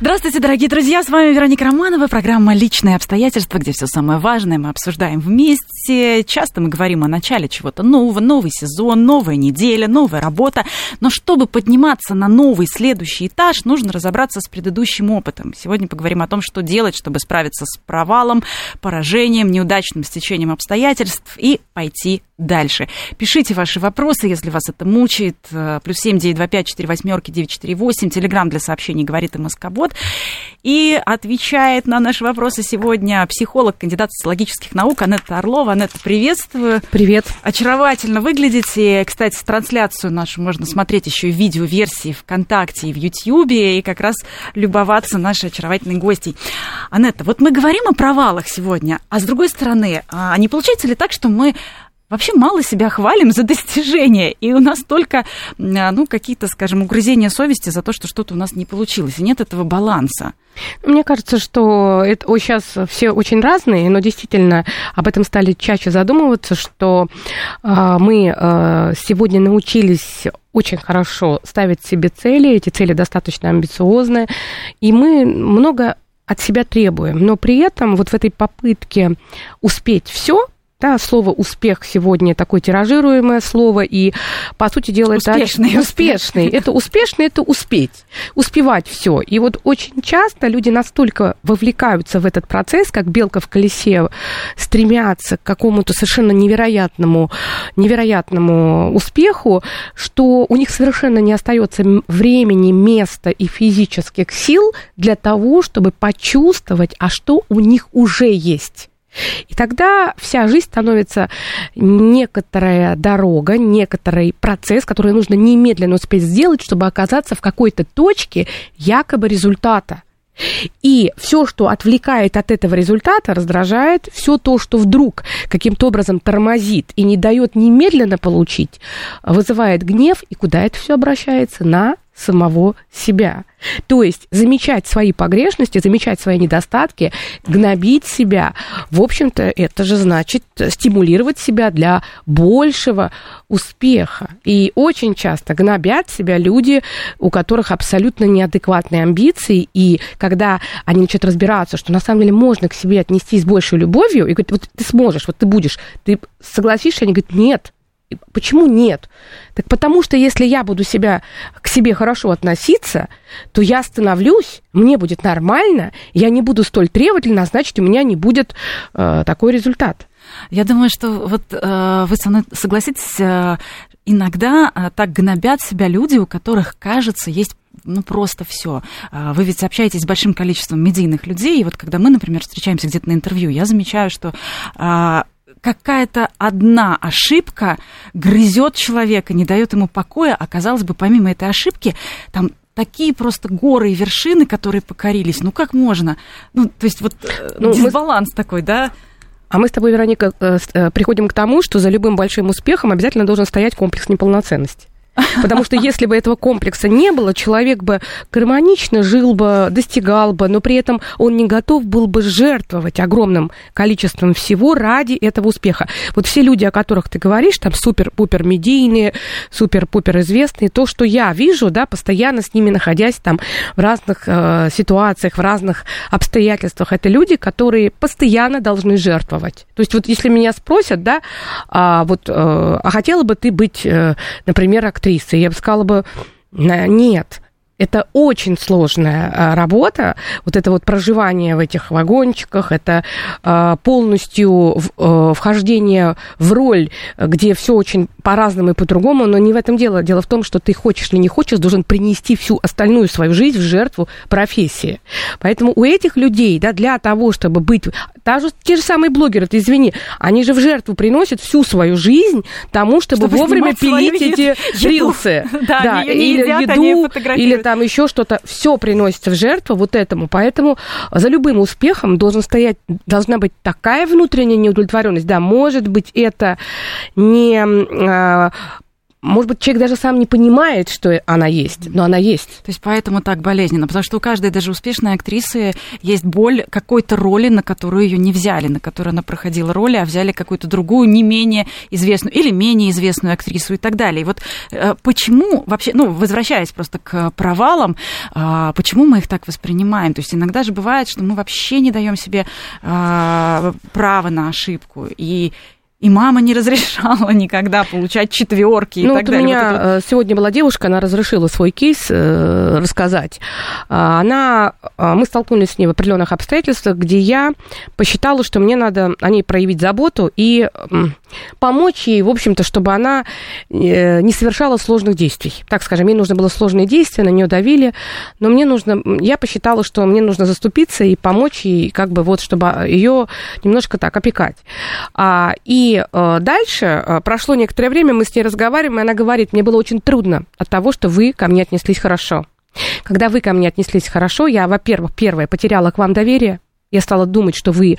Здравствуйте, дорогие друзья, с вами Вероника Романова, программа «Личные обстоятельства», где все самое важное мы обсуждаем вместе. Часто мы говорим о начале чего-то нового, новый сезон, новая неделя, новая работа. Но чтобы подниматься на новый следующий этаж, нужно разобраться с предыдущим опытом. Сегодня поговорим о том, что делать, чтобы справиться с провалом, поражением, неудачным стечением обстоятельств и пойти дальше. Пишите ваши вопросы, если вас это мучает. Плюс семь девять два пять четыре восьмерки девять четыре восемь. Телеграмм для сообщений говорит МСК Бот. И отвечает на наши вопросы сегодня психолог, кандидат социологических наук Анетта Орлова. Анетта, приветствую. Привет. Очаровательно выглядите. Кстати, трансляцию нашу можно смотреть еще в видеоверсии ВКонтакте и в Ютьюбе, и как раз любоваться нашей очаровательной гостьей. Анетта, вот мы говорим о провалах сегодня, а с другой стороны, а не получается ли так, что мы вообще мало себя хвалим за достижения, и у нас только, ну, какие-то, скажем, угрызения совести за то, что что-то у нас не получилось, и нет этого баланса. Мне кажется, что это сейчас все очень разные, но действительно об этом стали чаще задумываться, что э, мы э, сегодня научились очень хорошо ставить себе цели, эти цели достаточно амбициозные, и мы много от себя требуем, но при этом вот в этой попытке успеть все, да, слово успех сегодня такое тиражируемое слово, и, по сути дела, успешный, это успешный. Это успешный, это успеть, успевать все. И вот очень часто люди настолько вовлекаются в этот процесс, как белка в колесе, стремятся к какому-то совершенно невероятному, невероятному успеху, что у них совершенно не остается времени, места и физических сил для того, чтобы почувствовать, а что у них уже есть. И тогда вся жизнь становится некоторая дорога, некоторый процесс, который нужно немедленно успеть сделать, чтобы оказаться в какой-то точке якобы результата. И все, что отвлекает от этого результата, раздражает, все то, что вдруг каким-то образом тормозит и не дает немедленно получить, вызывает гнев, и куда это все обращается? На самого себя. То есть замечать свои погрешности, замечать свои недостатки, гнобить себя, в общем-то, это же значит стимулировать себя для большего успеха. И очень часто гнобят себя люди, у которых абсолютно неадекватные амбиции, и когда они начинают разбираться, что на самом деле можно к себе отнестись с большей любовью, и говорят, вот ты сможешь, вот ты будешь, ты согласишься, они говорят, нет, Почему нет? Так потому что если я буду себя к себе хорошо относиться, то я становлюсь, мне будет нормально, я не буду столь требовательна, значит, у меня не будет э, такой результат. Я думаю, что вот э, вы со мной согласитесь, э, иногда э, так гнобят себя люди, у которых, кажется, есть ну, просто все. Э, вы ведь общаетесь с большим количеством медийных людей, и вот когда мы, например, встречаемся где-то на интервью, я замечаю, что э, какая-то одна ошибка грызет человека, не дает ему покоя, а казалось бы, помимо этой ошибки, там такие просто горы и вершины, которые покорились. Ну как можно? Ну, то есть вот э, ну, дисбаланс мы... такой, да? А мы с тобой, Вероника, э, э, приходим к тому, что за любым большим успехом обязательно должен стоять комплекс неполноценности. Потому что если бы этого комплекса не было, человек бы гармонично жил бы, достигал бы, но при этом он не готов был бы жертвовать огромным количеством всего ради этого успеха. Вот все люди, о которых ты говоришь, там супер-пупер медийные, супер-пупер известные, то, что я вижу, да, постоянно с ними находясь там в разных э, ситуациях, в разных обстоятельствах, это люди, которые постоянно должны жертвовать. То есть вот если меня спросят, да, а, вот, э, а хотела бы ты быть, э, например, актрисой, актрисой, я бы сказала бы, нет, это очень сложная а, работа, вот это вот проживание в этих вагончиках, это а, полностью э, вхождение в роль, где все очень по-разному и по-другому, но не в этом дело. Дело в том, что ты хочешь или не хочешь, должен принести всю остальную свою жизнь в жертву профессии. Поэтому у этих людей, да, для того, чтобы быть... Даже те же самые блогеры, ты извини, они же в жертву приносят всю свою жизнь тому, чтобы, чтобы вовремя пилить эти рилсы. Да, да или едят, еду, или там еще что-то. Все приносится в жертву вот этому. Поэтому за любым успехом должен стоять, должна быть такая внутренняя неудовлетворенность. Да, может быть, это не а, может быть, человек даже сам не понимает, что она есть, но она есть. То есть поэтому так болезненно, потому что у каждой даже успешной актрисы есть боль какой-то роли, на которую ее не взяли, на которую она проходила роли, а взяли какую-то другую, не менее известную или менее известную актрису и так далее. И вот э, почему вообще, ну, возвращаясь просто к провалам, э, почему мы их так воспринимаем? То есть иногда же бывает, что мы вообще не даем себе э, права на ошибку. И и мама не разрешала никогда получать четверки и ну, так вот далее. У меня вот это... сегодня была девушка, она разрешила свой кейс э, рассказать. А, она, а, мы столкнулись с ней в определенных обстоятельствах, где я посчитала, что мне надо о ней проявить заботу и помочь ей, в общем-то, чтобы она э, не совершала сложных действий. Так скажем, ей нужно было сложные действия, на нее давили, но мне нужно, я посчитала, что мне нужно заступиться и помочь ей, как бы вот, чтобы ее немножко так опекать. А, и э, дальше э, прошло некоторое время, мы с ней разговариваем, и она говорит, мне было очень трудно от того, что вы ко мне отнеслись хорошо. Когда вы ко мне отнеслись хорошо, я, во-первых, первое, потеряла к вам доверие, я стала думать, что вы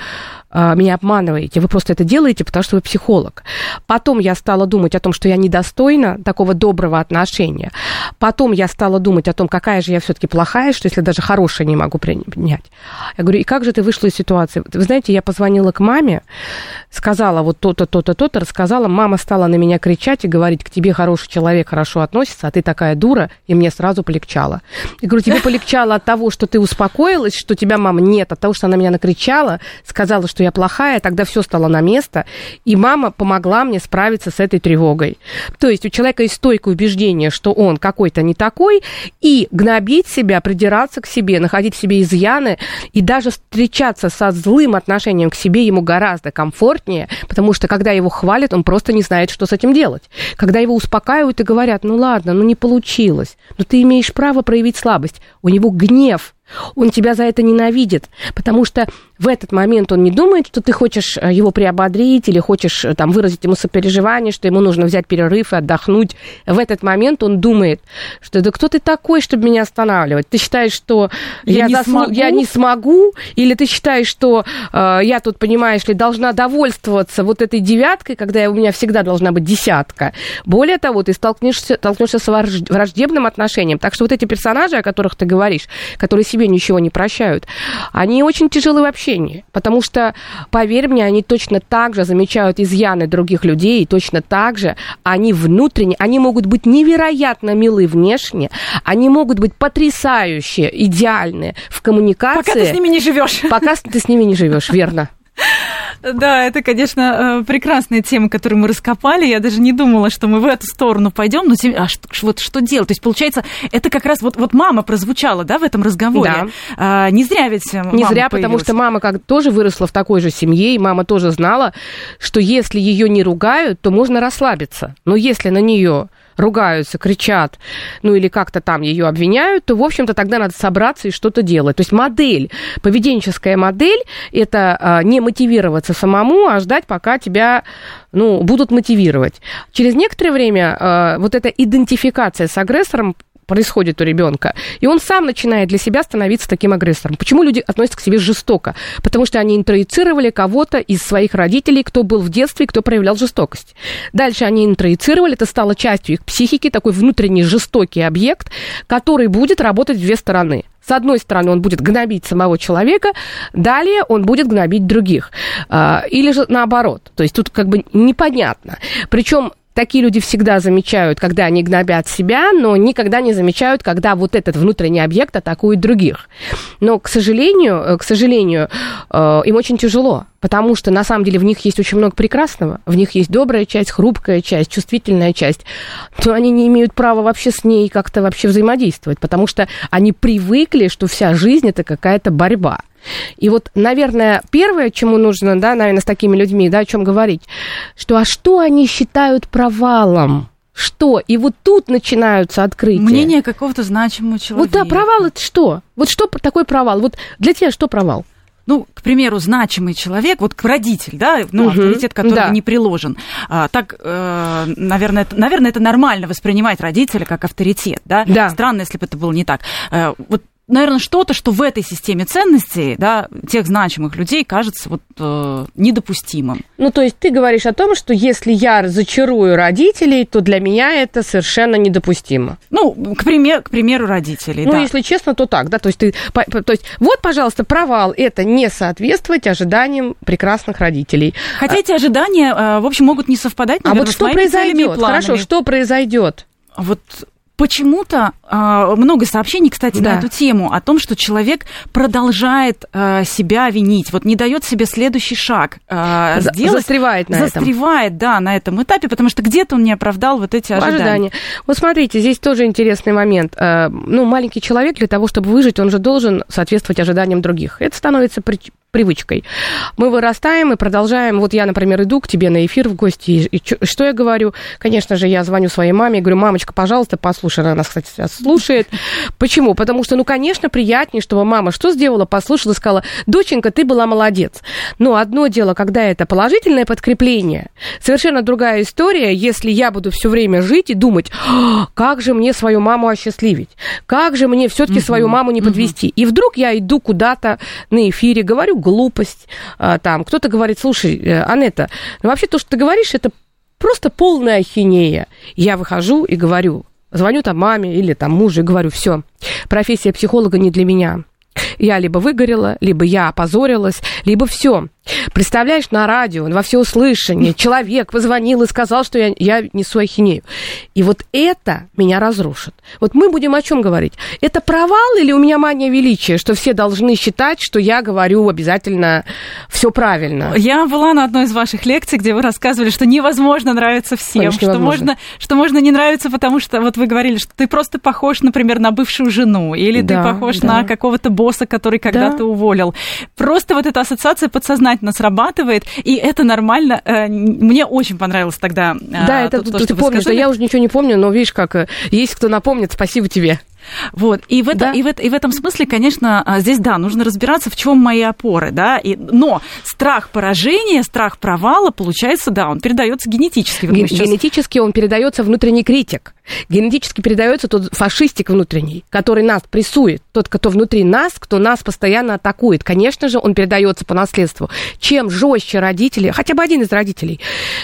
э, меня обманываете, вы просто это делаете, потому что вы психолог. Потом я стала думать о том, что я недостойна такого доброго отношения. Потом я стала думать о том, какая же я все-таки плохая, что если даже хорошее не могу принять. Я говорю, и как же ты вышла из ситуации? Вы знаете, я позвонила к маме, сказала вот то-то, то-то, то-то, рассказала, мама стала на меня кричать и говорить, к тебе хороший человек хорошо относится, а ты такая дура, и мне сразу полегчало. Я говорю, тебе полегчало от того, что ты успокоилась, что тебя мама нет, от того, что она меня накричала, сказала, что я плохая, тогда все стало на место, и мама помогла мне справиться с этой тревогой. То есть у человека есть стойкое убеждение, что он какой-то не такой, и гнобить себя, придираться к себе, находить в себе изъяны, и даже встречаться со злым отношением к себе ему гораздо комфортнее, потому что когда его хвалят, он просто не знает, что с этим делать. Когда его успокаивают и говорят, ну ладно, ну не получилось, но ты имеешь право проявить слабость, у него гнев, он тебя за это ненавидит, потому что в этот момент он не думает, что ты хочешь э, его приободрить или хочешь э, там, выразить ему сопереживание, что ему нужно взять перерыв и отдохнуть. В этот момент он думает, что да кто ты такой, чтобы меня останавливать? Ты считаешь, что я, я, не, заслу... смогу? я не смогу? Или ты считаешь, что э, я тут, понимаешь ли, должна довольствоваться вот этой девяткой, когда у меня всегда должна быть десятка? Более того, ты столкнешься, столкнешься с враждебным отношением. Так что вот эти персонажи, о которых ты говоришь, которые себе ничего не прощают, они очень тяжелы вообще общении. Потому что, поверь мне, они точно так же замечают изъяны других людей, и точно так же они внутренне, они могут быть невероятно милы внешне, они могут быть потрясающие, идеальные в коммуникации. Пока ты с ними не живешь. Пока ты с ними не живешь, верно. Да, это, конечно, э, прекрасная тема, которую мы раскопали. Я даже не думала, что мы в эту сторону пойдем. Но а что, вот что делать? То есть, получается, это как раз вот, вот мама прозвучала, да, в этом разговоре. Да. А, не зря ведь э, Не зря, появилась. потому что мама как тоже выросла в такой же семье, и мама тоже знала, что если ее не ругают, то можно расслабиться. Но если на нее ругаются, кричат, ну или как-то там ее обвиняют, то, в общем-то, тогда надо собраться и что-то делать. То есть модель, поведенческая модель, это а, не мотивироваться самому, а ждать, пока тебя ну, будут мотивировать. Через некоторое время а, вот эта идентификация с агрессором происходит у ребенка. И он сам начинает для себя становиться таким агрессором. Почему люди относятся к себе жестоко? Потому что они интроицировали кого-то из своих родителей, кто был в детстве, кто проявлял жестокость. Дальше они интроицировали, это стало частью их психики, такой внутренний жестокий объект, который будет работать в две стороны. С одной стороны, он будет гнобить самого человека, далее он будет гнобить других. А, или же наоборот. То есть тут как бы непонятно. Причем такие люди всегда замечают, когда они гнобят себя, но никогда не замечают, когда вот этот внутренний объект атакует других. Но, к сожалению, э, к сожалению, э, им очень тяжело, потому что на самом деле в них есть очень много прекрасного, в них есть добрая часть, хрупкая часть, чувствительная часть, но они не имеют права вообще с ней как-то вообще взаимодействовать, потому что они привыкли, что вся жизнь это какая-то борьба. И вот, наверное, первое, чему нужно, да, наверное, с такими людьми, да, о чем говорить, что а что они считают провалом? Что? И вот тут начинаются открытия. Мнение какого-то значимого человека. Вот да, провал это что? Вот что такое провал? Вот для тебя что провал? ну, к примеру, значимый человек, вот родитель, да, ну, угу, авторитет которого да. не приложен. А, так, э, наверное, это, наверное, это нормально воспринимать родителя как авторитет, да? Да. Странно, если бы это было не так. Э, вот наверное, что-то, что в этой системе ценностей, да, тех значимых людей кажется вот э, недопустимым. Ну, то есть ты говоришь о том, что если я разочарую родителей, то для меня это совершенно недопустимо. Ну, к, пример, к примеру, родителей, Ну, да. если честно, то так, да, то есть ты, по- то есть вот, пожалуйста, провал, это не соответствовать ожиданиям прекрасных родителей. Хотя эти ожидания, э, в общем, могут не совпадать, А наверное, вот с что произойдет? Хорошо, что произойдет? Вот почему-то а, много сообщений, кстати, Да. на эту тему о том, что человек продолжает а, себя винить, вот не дает себе следующий шаг За- сделать. застревает на этом. застревает, да, на этом этапе, потому что где-то он не оправдал вот эти ожидания. Ожидания. Вот смотрите, здесь тоже интересный момент. Э, Ну, маленький человек для того, чтобы выжить, он же должен соответствовать ожиданиям других. Это становится привычкой. Мы вырастаем и продолжаем. Вот я, например, иду к тебе на эфир в гости, и, и что я говорю? Конечно же, я звоню своей маме и говорю, мамочка, пожалуйста, послушай. Она нас, кстати, сейчас слушает. Почему? Потому что, ну, конечно, приятнее, чтобы мама что сделала, послушала сказала, доченька, ты была молодец. Но одно дело, когда это положительное подкрепление, совершенно другая история, если я буду все время жить и думать, «А, как же мне свою маму осчастливить, как же мне все-таки свою маму не подвести. И вдруг я иду куда-то на эфире, говорю глупость, а, там, кто-то говорит, слушай, э, Анетта, ну вообще то, что ты говоришь, это просто полная ахинея. Я выхожу и говорю, звоню там маме или там мужу и говорю, все, профессия психолога не для меня. Я либо выгорела, либо я опозорилась, либо все. Представляешь, на радио, во всеуслышание, человек позвонил и сказал, что я, я несу ахинею. И вот это меня разрушит. Вот мы будем о чем говорить? Это провал или у меня мания величия, что все должны считать, что я говорю обязательно все правильно? Я была на одной из ваших лекций, где вы рассказывали, что невозможно нравиться всем, Конечно, что невозможно. можно, что можно не нравиться, потому что вот вы говорили, что ты просто похож, например, на бывшую жену, или Да, ты похож да. на какого-то босса, который когда-то уволил. Просто вот эта ассоциация подсознательно срабатывает, и это нормально. Э, Мне очень понравилось тогда. э, Да, это то, ты, что ты помнишь, да я уже ничего не помню, но видишь, как э, есть кто напомнит, спасибо тебе. Вот. И, в это, Да. и, в это- и в этом смысле, конечно, а, здесь, да, нужно разбираться, в чем мои опоры, да. И, но страх поражения, страх провала, получается, да, он передается генетически. Вот Ген- сейчас- Генетически он передается внутренний критик. Генетически передается тот фашистик внутренний, который нас прессует, тот, кто внутри нас, кто нас постоянно атакует. Конечно же, он передается по наследству. Чем жестче родители, хотя бы один из родителей,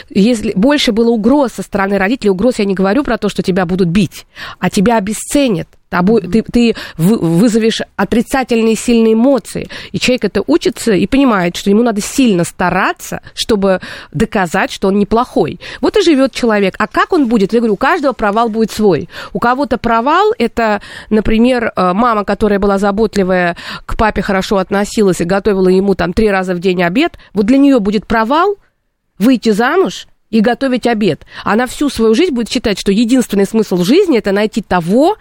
если больше было угроз со стороны родителей, угроз я не говорю про то, что тебя будут бить, а тебя обесценят. Тобой, ты, ты вы- вызовешь отрицательные сильные эмоции. И человек это учится и понимает, что ему надо сильно стараться, чтобы доказать, что он неплохой. Вот и живет человек. А как он будет? Я говорю, у каждого провал будет свой. У кого-то провал это, например, э, мама, которая была заботливая, к папе хорошо относилась и готовила ему там три раза в день обед. Вот для нее будет провал выйти замуж и готовить обед. Она всю свою жизнь будет считать, что единственный смысл жизни это найти того,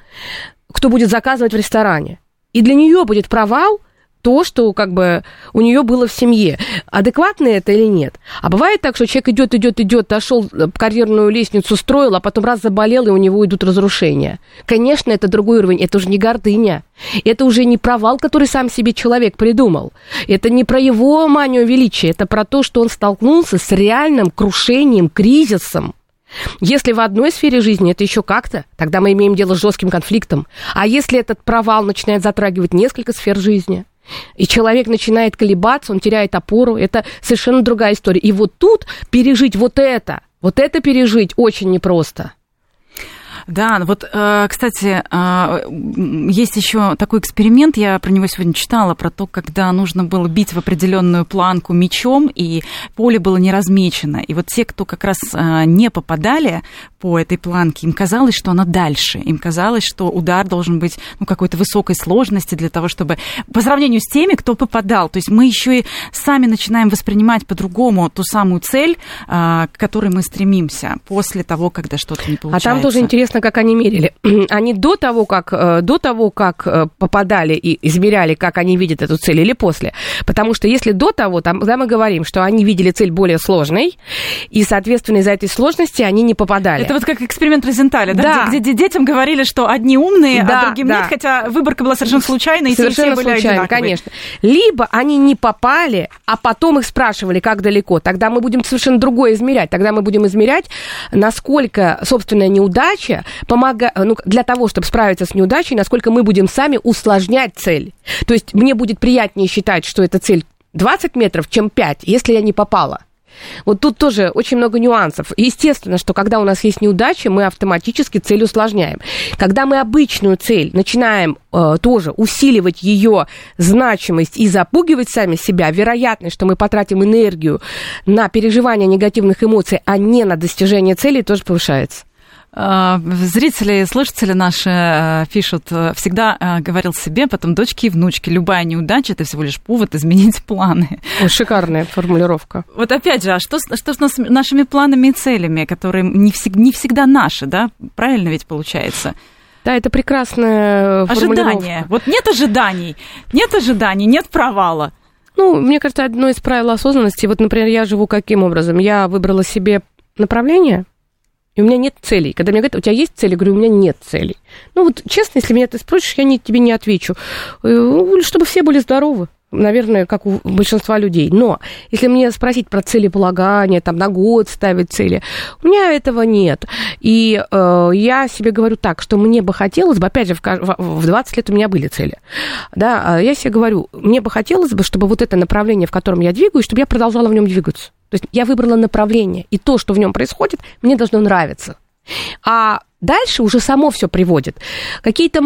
кто будет заказывать в ресторане. И для нее будет провал то, что как бы у нее было в семье. Адекватно это или нет? А бывает так, что человек идет, идет, идет, дошел карьерную лестницу, строил, а потом раз заболел, и у него идут разрушения. Конечно, это другой уровень, это уже не гордыня. Это уже не провал, который сам себе человек придумал. Это не про его манию величия, это про то, что он столкнулся с реальным крушением, кризисом. Если в одной сфере жизни это еще как-то, тогда мы имеем дело с жестким конфликтом. А если этот провал начинает затрагивать несколько сфер жизни, и человек начинает колебаться, он теряет опору, это совершенно другая история. И вот тут пережить вот это, вот это пережить очень непросто. Да, вот, э, кстати, э, есть еще такой эксперимент, я про него сегодня читала, про то, когда нужно было бить в определенную планку мечом, и поле было не размечено. И вот те, кто как раз э, не попадали по этой планке, им казалось, что она дальше. Им казалось, что удар должен быть ну, какой-то высокой сложности для того, чтобы... По сравнению с теми, кто попадал. То есть мы еще и сами начинаем воспринимать по-другому ту самую цель, к которой мы стремимся после того, когда что-то не А получается. там тоже интересно, как они мерили. Они до того, как, э, до того, как э, попадали и измеряли, как они видят эту цель, или после. Потому что если до того, там, тогда мы говорим, что они видели цель более сложной, и, соответственно, из-за этой сложности они не попадали. Это вот как эксперимент Розенталя, да? Да. Где, где детям говорили, что одни умные, Да, а другим да. нет, хотя выборка была совершенно случайной, и те, и все Совершенно были случайно, одинаковые. конечно. Либо они не попали, а потом их спрашивали, как далеко. Тогда мы будем совершенно другое измерять. Тогда мы будем измерять, насколько собственная неудача насколько помога... ну, для того, чтобы справиться с неудачей, насколько мы будем сами усложнять цель. То есть мне будет приятнее считать, что эта цель 20 метров, чем 5, если я не попала. Вот тут тоже очень много нюансов. Естественно, что когда у нас есть неудачи, мы автоматически цель усложняем. Когда мы обычную цель начинаем э, тоже усиливать ее значимость и запугивать сами себя, вероятность, что мы потратим энергию на переживание негативных эмоций, а не на достижение цели, тоже повышается. А, зрители и слушатели наши э, пишут, э, всегда э, говорил себе, потом дочки и внучки, любая неудача – это всего лишь повод изменить планы. шикарная формулировка. Вот опять же, а что, что с нашими планами и целями, которые не, всег, не всегда наши, да? Правильно ведь получается? Да, это прекрасная Ожидание. Вот нет ожиданий, нет ожиданий, нет провала. Ну, мне кажется, одно из правил осознанности, вот, например, я живу каким образом? Я выбрала себе направление, и у меня нет целей. Когда мне говорят, у тебя есть цели, я говорю, у меня нет целей. Ну вот честно, если меня ты спросишь, я не, тебе не отвечу. Э, ну, чтобы все были здоровы наверное, как у большинства людей. Но если мне спросить про целеполагание, там на год ставить цели, у меня этого нет. И э, я себе говорю так, что мне бы хотелось бы, опять же, в, в 20 лет у меня были цели, да, а я себе говорю, мне бы хотелось бы, чтобы вот это направление, в котором я двигаюсь, чтобы я продолжала в нем двигаться. То есть я выбрала направление, и то, что в нем происходит, мне должно нравиться. А дальше уже само все приводит. Какие-то...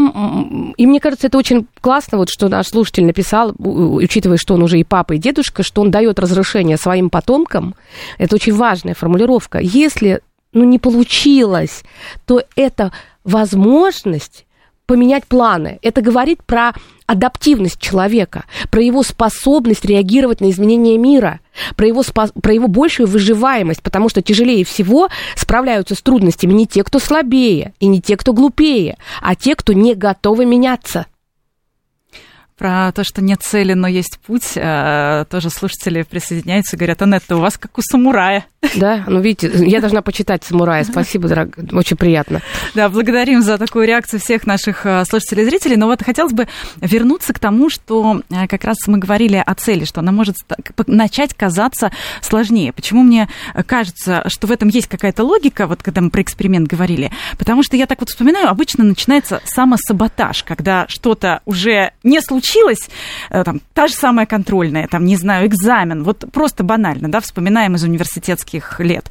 И мне кажется, это очень классно, вот что наш слушатель написал, учитывая, что он уже и папа, и дедушка, что он дает разрешение своим потомкам. Это очень важная формулировка. Если ну, не получилось, то это возможность поменять планы. Это говорит про адаптивность человека, про его способность реагировать на изменения мира, про его, про его большую выживаемость, потому что тяжелее всего справляются с трудностями не те, кто слабее, и не те, кто глупее, а те, кто не готовы меняться про то, что нет цели, но есть путь, э, тоже слушатели присоединяются и говорят, Анетта, у вас как у самурая. Да, ну видите, я должна почитать «Самурая». Спасибо, дорогая, очень приятно. Да, благодарим за такую реакцию всех наших э, слушателей и зрителей. Но вот хотелось бы вернуться к тому, что э, как раз мы говорили о цели, что она может начать казаться сложнее. Почему мне кажется, что в этом есть какая-то логика, вот когда мы про эксперимент говорили? Потому что я так вот вспоминаю, обычно начинается самосаботаж, когда что-то уже не случилось, э, там, та же самая контрольная, там, не знаю, экзамен, вот просто банально, да, вспоминаем из университетских лет.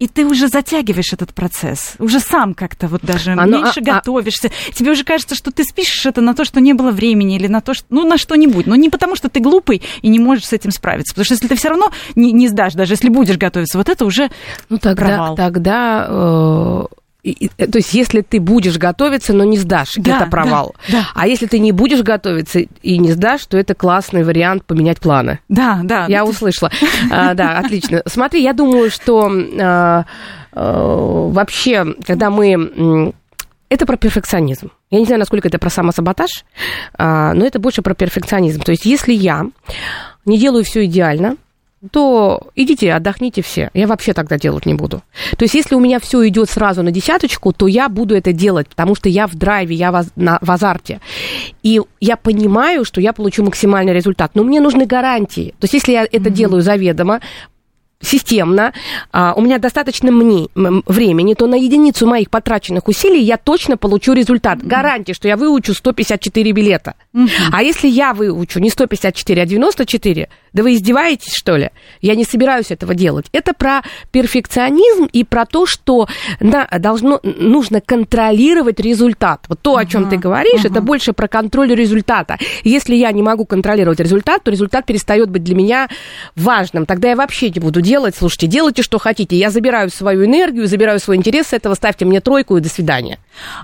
И ты уже затягиваешь этот процесс, уже сам как-то вот даже Оно, меньше а, а готовишься. А... Тебе уже кажется, что ты спишешь это на то, что не было времени или на то, что, ну, на что-нибудь. Но не потому, что ты глупый и не можешь с этим справиться. Потому что если ты все равно не, не сдашь, даже если будешь готовиться, вот это уже ну, тогда, провал. Тогда э, то есть, если ты будешь готовиться, но не сдашь, да, это провал. Да, да. А если ты не будешь готовиться и не сдашь, то это классный вариант поменять планы. Да, да. Я услышала. А, да, отлично. Смотри, я думаю, что а, а, вообще, когда мы... Это про перфекционизм. Я не знаю, насколько это про самосаботаж, но это больше про перфекционизм. То есть, если я не делаю все идеально, то идите, отдохните все. Я вообще тогда делать не буду. То есть, если у меня все идет сразу на десяточку, то я буду это делать, потому что я в драйве, я в, на, в азарте. И я понимаю, что я получу максимальный результат. Но мне нужны гарантии. То есть, если я это mm-hmm. делаю заведомо, системно, а, у меня достаточно мне, времени, то на единицу моих потраченных усилий я точно получу результат. Гарантия, что я выучу 154 билета. Mm-hmm. А если я выучу не 154, а 94, да вы издеваетесь, что ли? Я не собираюсь этого делать. Это про перфекционизм и про то, что да, должно, нужно контролировать результат. Вот то, о чем uh-huh. ты говоришь, uh-huh. это больше про контроль результата. Если я не могу контролировать результат, то результат перестает быть для меня важным. Тогда я вообще не буду делать. Слушайте, делайте, что хотите. Я забираю свою энергию, забираю свой интерес с этого, ставьте мне тройку и до свидания.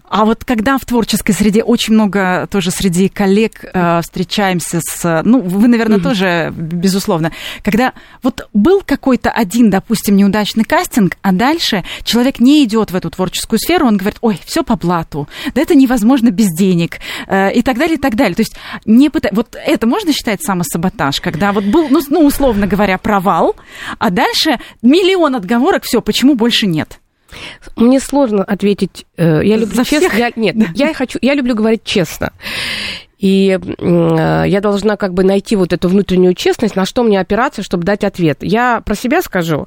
А вот когда в творческой среде очень много тоже среди коллег э, встречаемся с... Ну, вы, наверное, uh-huh. тоже безусловно. Когда вот был какой-то один, допустим, неудачный кастинг, а дальше человек не идет в эту творческую сферу, он говорит, ой, все по блату, да это невозможно без денег э, и так далее, и так далее. То есть не пыта... вот это можно считать самосаботаж, когда вот был, ну, ну условно говоря, провал, а дальше миллион отговорок, все, почему больше нет? Мне сложно ответить. Э, я люблю За честно. Всех? Я, нет, да. я хочу, я люблю говорить честно. И э, я должна как бы найти вот эту внутреннюю честность, на что мне опираться, чтобы дать ответ. Я про себя скажу.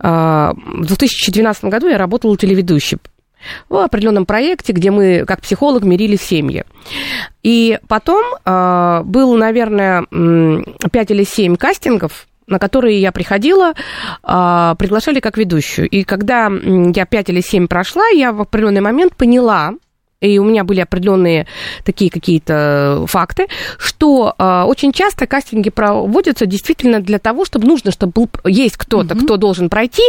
Э, в 2012 году я работала телеведущей. в определенном проекте, где мы, как психолог, мирили семьи. И потом э, был, наверное, 5 или 7 кастингов, на которые я приходила, э, приглашали как ведущую. И когда я 5 или 7 прошла, я в определенный момент поняла, и у меня были определенные такие какие-то факты, что э, очень часто кастинги проводятся действительно для того, чтобы нужно, чтобы был, есть кто-то, угу. кто должен пройти.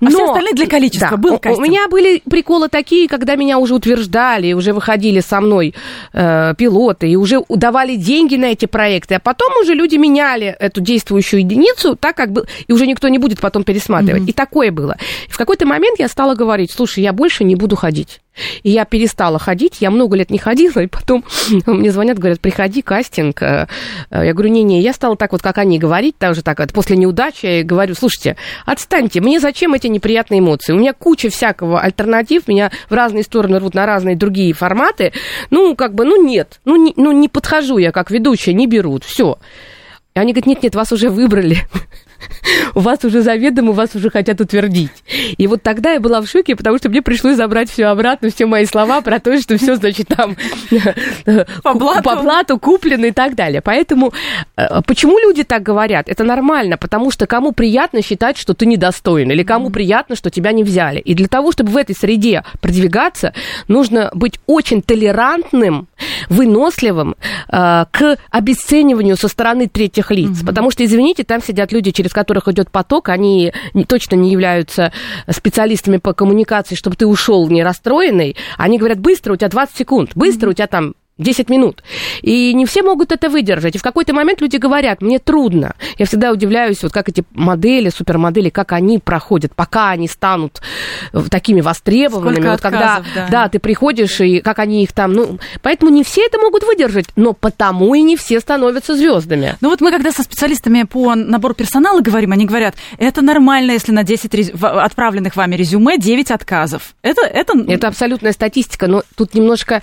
Но... А все остальные для количества. Да, был кастинг. У меня были приколы такие, когда меня уже утверждали, уже выходили со мной э, пилоты, и уже давали деньги на эти проекты, а потом уже люди меняли эту действующую единицу, так как бы, и уже никто не будет потом пересматривать. Угу. И такое было. И в какой-то момент я стала говорить, слушай, я больше не буду ходить. И я перестала ходить, я много лет не ходила, и потом мне звонят, говорят, приходи, кастинг. Э, э, я говорю, не-не, я стала так вот, как они говорить, тоже так, после неудачи, я говорю, слушайте, отстаньте, мне зачем эти неприятные эмоции? У меня куча всякого альтернатив, меня в разные стороны рвут на разные другие форматы. Ну, как бы, ну нет, ну не, ну, не подхожу я как ведущая, не берут, все. И они говорят, нет-нет, вас уже выбрали у вас уже заведомо, вас уже хотят утвердить. И вот тогда я была в шоке, потому что мне пришлось забрать все обратно, все мои слова про то, что все, значит, там по блату. по блату куплено и так далее. Поэтому э, почему люди так говорят? Это нормально, потому что кому приятно считать, что ты недостоин, или кому приятно, что тебя не взяли. И для того, чтобы в этой среде продвигаться, нужно быть очень толерантным, выносливым э, к обесцениванию со стороны третьих лиц. Потому что, извините, там сидят люди через через которых идет поток, они точно не являются специалистами по коммуникации, чтобы ты ушел не расстроенный. Они говорят, быстро, у тебя 20 секунд, быстро, у тебя там 10 минут. И не все могут это выдержать. И в какой-то момент люди говорят, мне трудно. Я всегда удивляюсь, вот как эти модели, супермодели, как они проходят, пока они станут э, такими востребованными. Сколько вот отказов, когда, да. да, ты приходишь, и как они их там... Ну, поэтому не все это могут выдержать, но потому и не все становятся звездами. Ну вот мы когда со специалистами по набору персонала говорим, они говорят, это нормально, если на 10 рез... отправленных вами резюме 9 отказов. Это, это... это абсолютная статистика, но тут немножко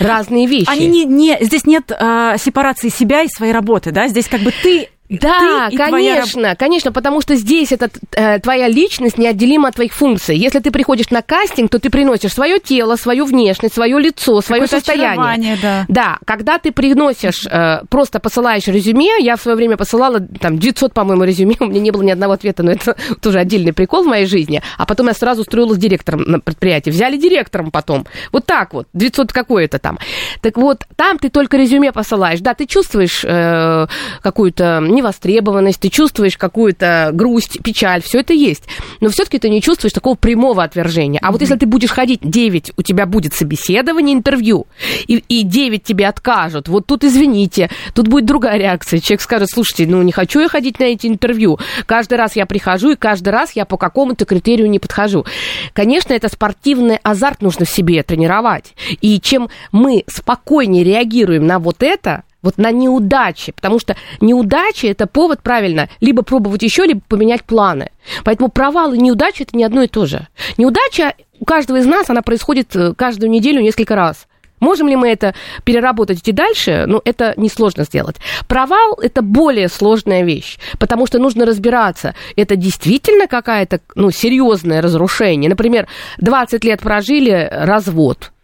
разные вещи они не, не, здесь нет э, сепарации себя и своей работы, да, здесь как бы ты да, ты конечно, твоя... конечно, потому что здесь это э, твоя личность неотделима от твоих функций. Если ты приходишь на кастинг, то ты приносишь свое тело, свою внешность, свое лицо, свое состояние. Да. да, когда ты приносишь, э, просто посылаешь резюме, я в свое время посылала там 900, по-моему, резюме, у меня не было ни одного ответа, но это тоже отдельный прикол в моей жизни. А потом я сразу устроилась директором на предприятии. Взяли директором потом. Вот так вот, 900 какое-то там. Так вот, там ты только резюме посылаешь. Да, ты чувствуешь э, какую-то невостребованность, ты чувствуешь какую-то грусть, печаль, все это есть. Но все-таки ты не чувствуешь такого прямого отвержения. А mm-hmm. вот если ты будешь ходить 9, у тебя будет собеседование, интервью, и, и 9 тебе откажут, вот тут извините, тут будет другая реакция. Человек скажет, слушайте, ну не хочу я ходить на эти интервью. Каждый раз я прихожу, и каждый раз я по какому-то критерию не подхожу. Конечно, это спортивный азарт нужно в себе тренировать. И чем мы спокойнее реагируем на вот это, вот на неудачи, потому что неудачи это повод, правильно, либо пробовать еще, либо поменять планы. Поэтому провал и неудача это не одно и то же. Неудача у каждого из нас, она происходит э, каждую неделю несколько раз. Можем ли мы это переработать идти дальше? Ну, это несложно сделать. Провал – это более сложная вещь, потому что нужно разбираться, это действительно какая-то, ну, серьезное разрушение. Например, 20 лет прожили, развод –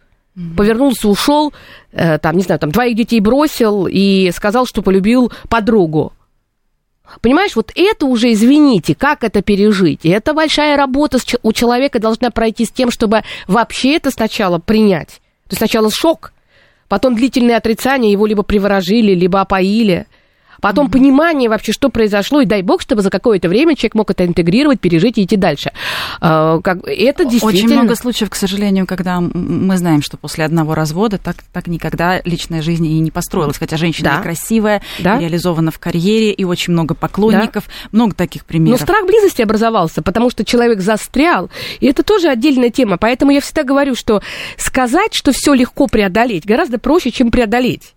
Повернулся, ушел, э, там, не знаю, там, двоих детей бросил и сказал, что полюбил подругу. Понимаешь, вот это уже, извините, как это пережить? И это большая работа у человека должна пройти с тем, чтобы вообще это сначала принять. То есть сначала шок, потом длительное отрицание, его либо приворожили, либо опоили – потом mm-hmm. понимание вообще, что произошло, и дай бог, чтобы за какое-то время человек мог это интегрировать, пережить и идти дальше. А, как, это действительно... Очень много случаев, к сожалению, когда мы знаем, что после одного развода так, так никогда личная жизнь и не построилась, хотя женщина да. красивая, да. реализована в карьере, и очень много поклонников, да. много таких примеров. Но страх близости образовался, потому что человек застрял, и это тоже отдельная тема, поэтому я всегда говорю, что сказать, что все легко преодолеть, гораздо проще, чем преодолеть.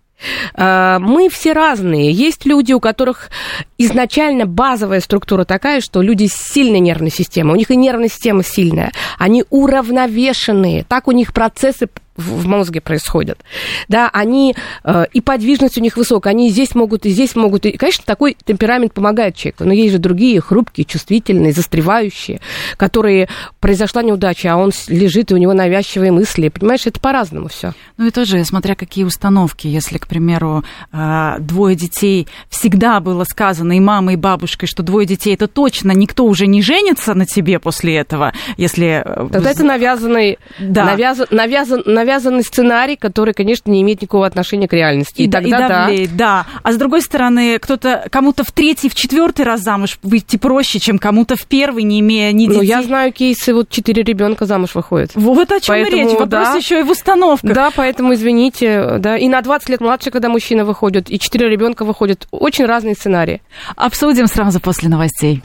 А, мы все разные. Есть люди, у которых изначально базовая структура такая, что люди с сильной нервной системой, у них и нервная система сильная, они уравновешенные, так у них процессы в мозге происходят. Да, они, э, и подвижность у них высокая, они и здесь могут, и здесь могут. И, конечно, такой темперамент помогает человеку, но есть же другие хрупкие, чувствительные, застревающие, которые произошла неудача, а он лежит, и у него навязчивые мысли. Понимаешь, это по-разному все. Ну и тоже, смотря какие установки. Если, к примеру, э, двое детей всегда было сказано и мамой, и бабушкой, что двое детей это точно никто уже не женится на тебе после этого, если... Э, Тогда это навязанный, да. навязан, навязан, навязанный сценарий, который, конечно, не имеет никакого отношения к реальности. И, и тогда и давлеет, да. да. А с другой стороны, кто-то кому-то в третий, в четвертый раз замуж выйти проще, чем кому-то в первый, не имея ни детей. Ну, я знаю кейсы, вот четыре ребенка замуж выходят. Вот о чем поэтому, речь. Вопрос да, еще и в установках. Да, поэтому извините, да. И на 20 лет младше, когда мужчина выходит, и четыре ребенка выходят. Очень разные сценарии. Обсудим сразу после новостей.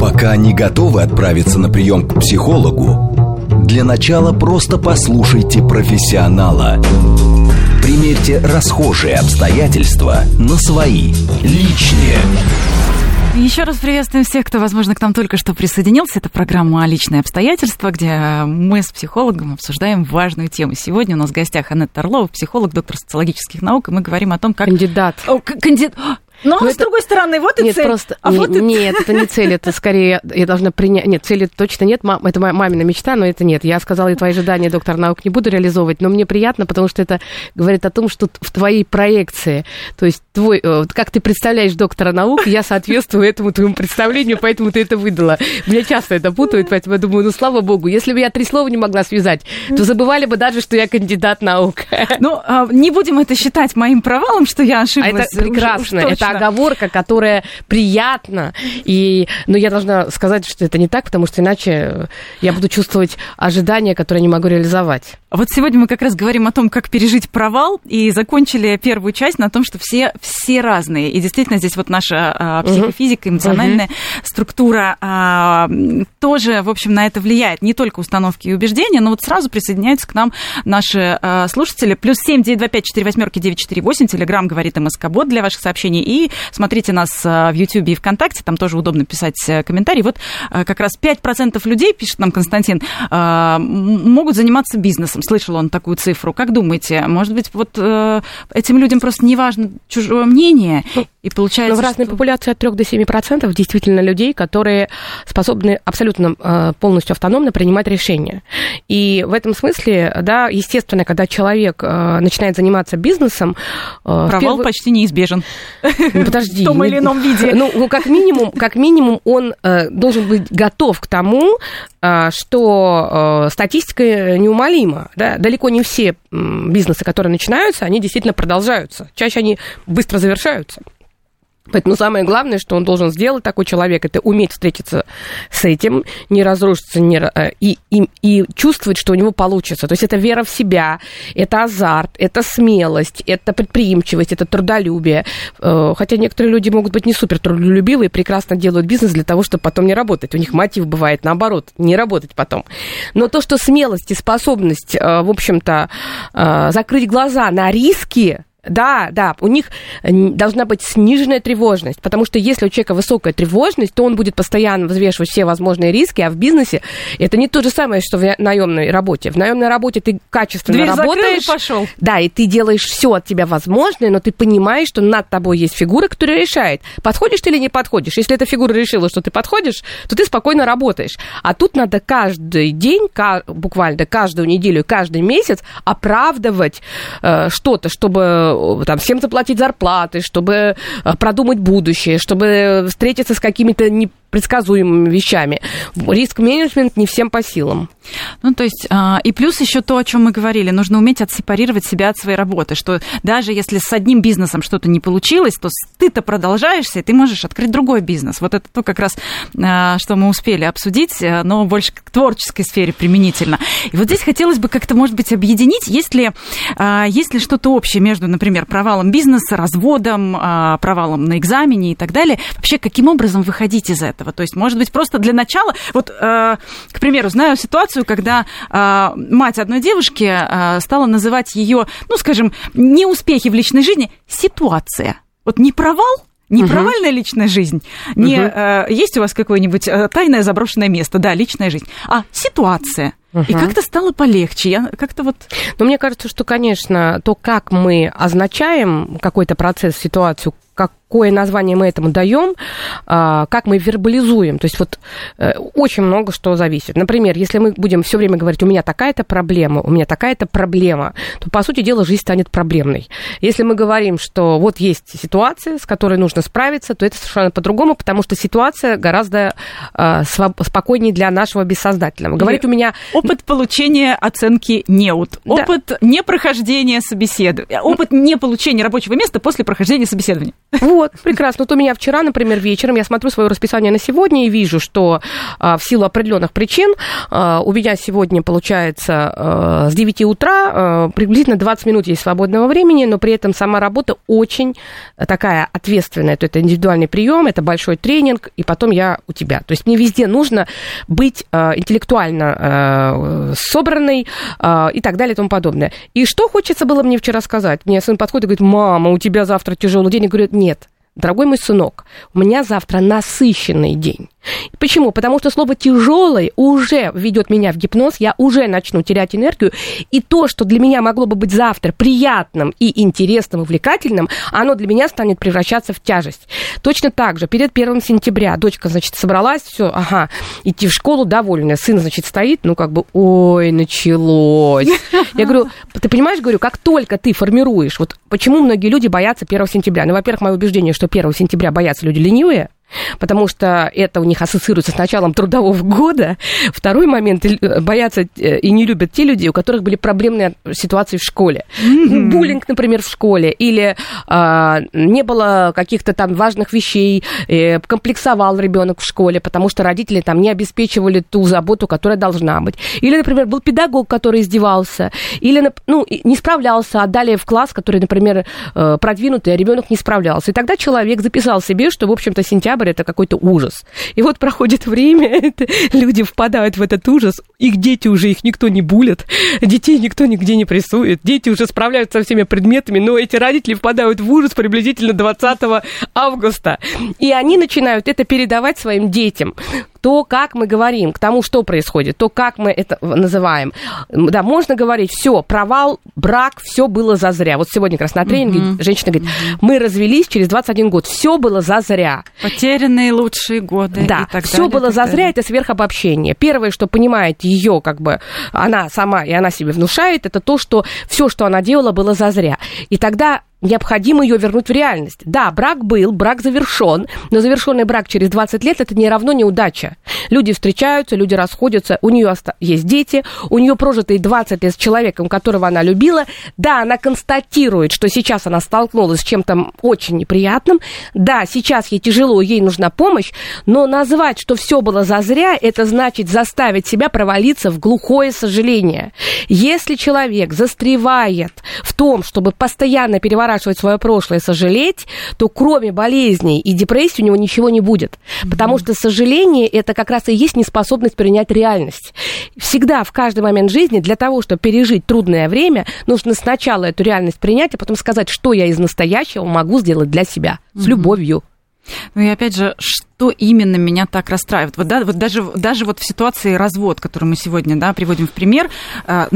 Пока не готовы отправиться на прием к психологу, для начала просто послушайте профессионала. Примерьте расхожие обстоятельства на свои, личные. Еще раз приветствуем всех, кто, возможно, к нам только что присоединился. Это программа «Личные обстоятельства», где мы с психологом обсуждаем важную тему. Сегодня у нас в гостях Анетта Орлова, психолог, доктор социологических наук, и мы говорим о том, как... Кандидат. О, кандидат. Но, Но ну, а это... с другой стороны, вот и нет, цель. Просто... А не, вот нет, это не цель, это скорее я должна принять... Нет, цели точно нет, мам... это моя мамина мечта, но это нет. Я сказала, и твои ожидания, доктор наук, не буду реализовывать, но мне приятно, потому что это говорит о том, что в твоей проекции, то есть твой, э, как ты представляешь доктора наук, я соответствую этому твоему представлению, поэтому ты это выдала. Меня часто это путают, поэтому я думаю, ну, слава богу, если бы я три слова не могла связать, то забывали бы даже, что я кандидат наук. Ну, а, не будем это считать моим провалом, что я ошиблась. А это прекрасно, это оговорка, которая приятна. И, но я должна сказать, что это не так, потому что иначе я буду чувствовать ожидания, которые не могу реализовать. Вот сегодня мы как раз говорим о том, как пережить провал, и закончили первую часть на том, что все, все разные. И действительно здесь вот наша а, психофизика, эмоциональная угу. структура а, тоже, в общем, на это влияет. Не только установки и убеждения, но вот сразу присоединяются к нам наши а, слушатели. Плюс семь девять два пять четыре восьмерки девять четыре восемь. Телеграмм говорит МСК-бот для ваших сообщений. И смотрите нас а, в Ютьюбе и ВКонтакте, там тоже удобно писать э, комментарии. Вот а, как раз 5% людей, пишет нам Константин, а, могут заниматься бизнесом слышал он такую цифру. Как думаете, может быть, вот э, этим людям просто не важно чужое мнение, ну, и получается, Но в разной что... популяции от 3 до 7 процентов действительно людей, которые способны абсолютно э, полностью автономно принимать решения. И в этом смысле, да, естественно, когда человек э, начинает заниматься бизнесом... Э, Провал первый... почти неизбежен. Ну, подожди. В том или ином виде. Ну, ну, как минимум, как минимум он должен быть готов к тому, что статистика неумолима. Да? Далеко не все бизнесы, которые начинаются, они действительно продолжаются. Чаще они быстро завершаются. Поэтому самое главное, что он должен сделать, такой человек, это уметь встретиться с этим, не разрушиться не, э, и, и, и чувствовать, что у него получится. То есть это вера в себя, это азарт, это смелость, это предприимчивость, это трудолюбие. Э, хотя некоторые люди могут быть не супер трудолюбивые, прекрасно делают бизнес для того, чтобы потом не работать. У них мотив бывает наоборот, не работать потом. Но то, что смелость и способность, э, в общем-то, закрыть глаза на риски, да, да, у них э, должна быть сниженная тревожность, потому что если у человека высокая тревожность, то он будет постоянно взвешивать все возможные риски, а в бизнесе это не то же самое, что в наемной работе. В наемной работе ты качественно Дверь работаешь. и пошел. Да, и ты делаешь все от тебя возможное, но ты понимаешь, что над тобой есть фигура, которая решает, подходишь ты или не подходишь. Если эта фигура решила, что ты подходишь, то ты спокойно работаешь. А тут надо каждый день, буквально каждую неделю, каждый месяц оправдывать э, что-то, чтобы там, всем заплатить зарплаты, чтобы э, продумать будущее, чтобы встретиться с какими-то не предсказуемыми вещами. Риск-менеджмент не всем по силам. Ну, то есть, а, и плюс еще то, о чем мы говорили, нужно уметь отсепарировать себя от своей работы, что даже если с одним бизнесом что-то не получилось, то ты-то продолжаешься, и ты можешь открыть другой бизнес. Вот это то как раз, а, что мы успели обсудить, а, но больше к творческой сфере применительно. И вот здесь хотелось бы как-то, может быть, объединить, есть ли, есть ли что-то общее между, например, провалом бизнеса, разводом, провалом на экзамене и так далее. Вообще, каким образом выходить из этого? То есть, может быть, просто для начала, вот, к примеру, знаю ситуацию, когда э, мать одной девушки э, стала называть ее, ну, скажем, не успехи в личной жизни, ситуация. Вот не провал, не угу. провальная личная жизнь, не угу. э, есть у вас какое-нибудь э, тайное заброшенное место, да, личная жизнь, а ситуация. И как-то стало полегче. Я как-то вот... Но мне кажется, что, конечно, то, как мы означаем какой-то процесс, ситуацию, какое название мы этому даем, а, как мы вербализуем. То есть вот э, очень много что зависит. Например, если мы будем все время говорить, у меня такая-то проблема, у меня такая-то проблема, то, по сути дела, жизнь станет проблемной. Если мы говорим, что вот есть ситуация, с которой нужно справиться, то это совершенно по-другому, потому что ситуация гораздо а, спокойнее для нашего бессознательного. Говорить у меня... Опыт получения оценки неуд, да. опыт непрохождения собеседования, опыт не получения рабочего места после прохождения собеседования. Вот, прекрасно. Вот у меня вчера, например, вечером я смотрю свое расписание на сегодня и вижу, что а, в силу определенных причин а, у меня сегодня получается а, с 9 утра а, приблизительно 20 минут есть свободного времени, но при этом сама работа очень такая ответственная. То это индивидуальный прием, это большой тренинг, и потом я у тебя. То есть мне везде нужно быть а, интеллектуально а, собранной а, и так далее и тому подобное. И что хочется было мне вчера сказать? Мне сын подходит и говорит, мама, у тебя завтра тяжелый день. Я говорю, нет, дорогой мой сынок, у меня завтра насыщенный день. Почему? Потому что слово тяжелый уже ведет меня в гипноз, я уже начну терять энергию, и то, что для меня могло бы быть завтра приятным и интересным, увлекательным, оно для меня станет превращаться в тяжесть. Точно так же, перед первым сентября дочка, значит, собралась, все, ага, идти в школу довольная, сын, значит, стоит, ну, как бы, ой, началось. Я говорю, ты понимаешь, говорю, как только ты формируешь, вот почему многие люди боятся 1 сентября? Ну, во-первых, мое убеждение, что 1 сентября боятся люди ленивые, потому что это у них ассоциируется с началом трудового года. Второй момент, э, боятся э, и не любят те люди, у которых были проблемные ситуации в школе. Mm-hmm. Буллинг, например, в школе, или а, не было каких-то там важных вещей, э, комплексовал ребенок в школе, потому что родители там не обеспечивали ту заботу, которая должна быть. Или, например, был педагог, который издевался, или ну, не справлялся, отдали в класс, который, например, продвинутый, а ребенок не справлялся. И тогда человек записал себе, что, в общем-то, сентябрь сентябрь это какой-то ужас. И вот проходит время, люди впадают в этот ужас, их дети уже, их никто не булит, детей никто нигде не прессует, дети уже справляются со всеми предметами, но эти родители впадают в ужас приблизительно 20 августа. И они начинают это передавать своим детям то, как мы говорим, к тому, что происходит, то, как мы это называем. Да, можно говорить, все, провал, брак, все было зазря. Вот сегодня как раз на тренинге uh-huh. женщина говорит, мы развелись через 21 год, все было зазря. Потерянные лучшие годы. Да, все было зазря, это сверхобобщение. Первое, что понимает ее, как бы, она сама, и она себе внушает, это то, что все, что она делала, было зазря. И тогда необходимо ее вернуть в реальность. Да, брак был, брак завершен, но завершенный брак через 20 лет это не равно неудача. Люди встречаются, люди расходятся, у нее есть дети, у нее прожитые 20 лет с человеком, которого она любила. Да, она констатирует, что сейчас она столкнулась с чем-то очень неприятным. Да, сейчас ей тяжело, ей нужна помощь, но назвать, что все было зазря, это значит заставить себя провалиться в глухое сожаление. Если человек застревает в том, чтобы постоянно переворачивать переворачивать свое прошлое, сожалеть, то кроме болезней и депрессии у него ничего не будет. Mm-hmm. Потому что сожаление это как раз и есть неспособность принять реальность. Всегда, в каждый момент жизни, для того, чтобы пережить трудное время, нужно сначала эту реальность принять, а потом сказать, что я из настоящего могу сделать для себя mm-hmm. с любовью. Ну и опять же, что именно меня так расстраивает? Вот, да, вот даже, даже вот в ситуации развод, который мы сегодня да, приводим в пример, э,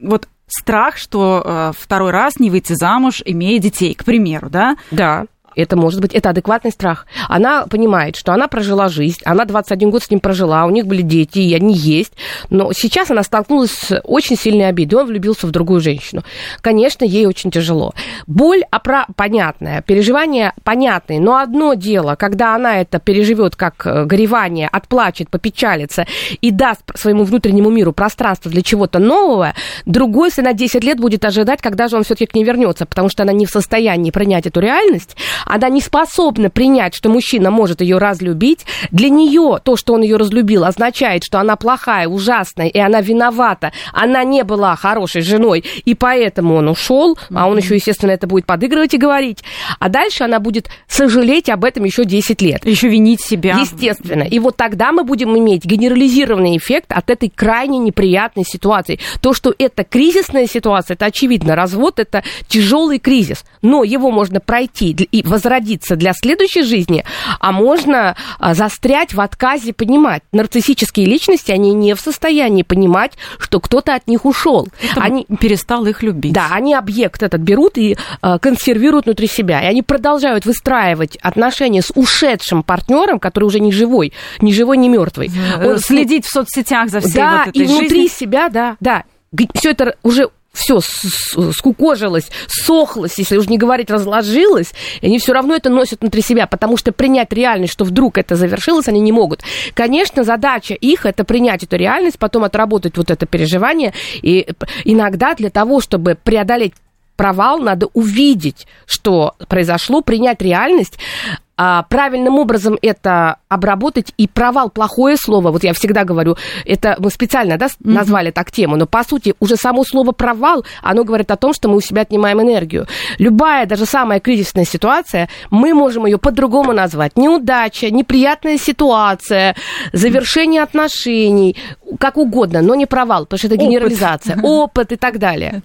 вот страх, что э, второй раз не выйти замуж, имея детей, к примеру, да? Да. Это может быть, это адекватный страх. Она понимает, что она прожила жизнь, она 21 год с ним прожила, у них были дети, и они есть. Но сейчас она столкнулась с очень сильной обидой, он влюбился в другую женщину. Конечно, ей очень тяжело. Боль опра- понятная, переживания понятные, но одно дело, когда она это переживет как э, горевание, отплачет, попечалится и даст своему внутреннему миру пространство для чего-то нового, другой, если на 10 лет будет ожидать, когда же он все-таки к ней вернется, потому что она не в состоянии принять эту реальность, она не способна принять, что мужчина может ее разлюбить, для нее то, что он ее разлюбил, означает, что она плохая, ужасная, и она виновата, она не была хорошей женой, и поэтому он ушел, mm-hmm. а он еще, естественно, это будет подыгрывать и говорить. А дальше она будет сожалеть об этом еще 10 лет. Еще винить себя. Естественно. И вот тогда мы будем иметь генерализированный эффект от этой крайне неприятной ситуации. То, что это кризисная ситуация, это очевидно. Развод – это тяжелый кризис, но его можно пройти и возродиться для следующей жизни, а можно а, застрять в отказе понимать. Нарциссические личности, они не в состоянии понимать, что кто-то от них ушел. Они перестал их любить. Да, они объект этот берут и а, консервируют внутри себя. И они продолжают выстраивать отношения с ушедшим партнером, который уже не живой, не живой, не мертвый. Он следить в соцсетях за всей да, вот этой и внутри жизнью. себя, да, да. Все это уже все скукожилось, сохлось, если уже не говорить, разложилось, и они все равно это носят внутри себя, потому что принять реальность, что вдруг это завершилось, они не могут. Конечно, задача их это принять эту реальность, потом отработать вот это переживание, и иногда для того, чтобы преодолеть провал, надо увидеть, что произошло, принять реальность, а, правильным образом это обработать, и провал плохое слово, вот я всегда говорю, это мы специально да, назвали так тему, но по сути уже само слово провал, оно говорит о том, что мы у себя отнимаем энергию. Любая, даже самая кризисная ситуация, мы можем ее по-другому назвать. Неудача, неприятная ситуация, завершение отношений, как угодно, но не провал, потому что это генерализация, опыт, опыт и так далее.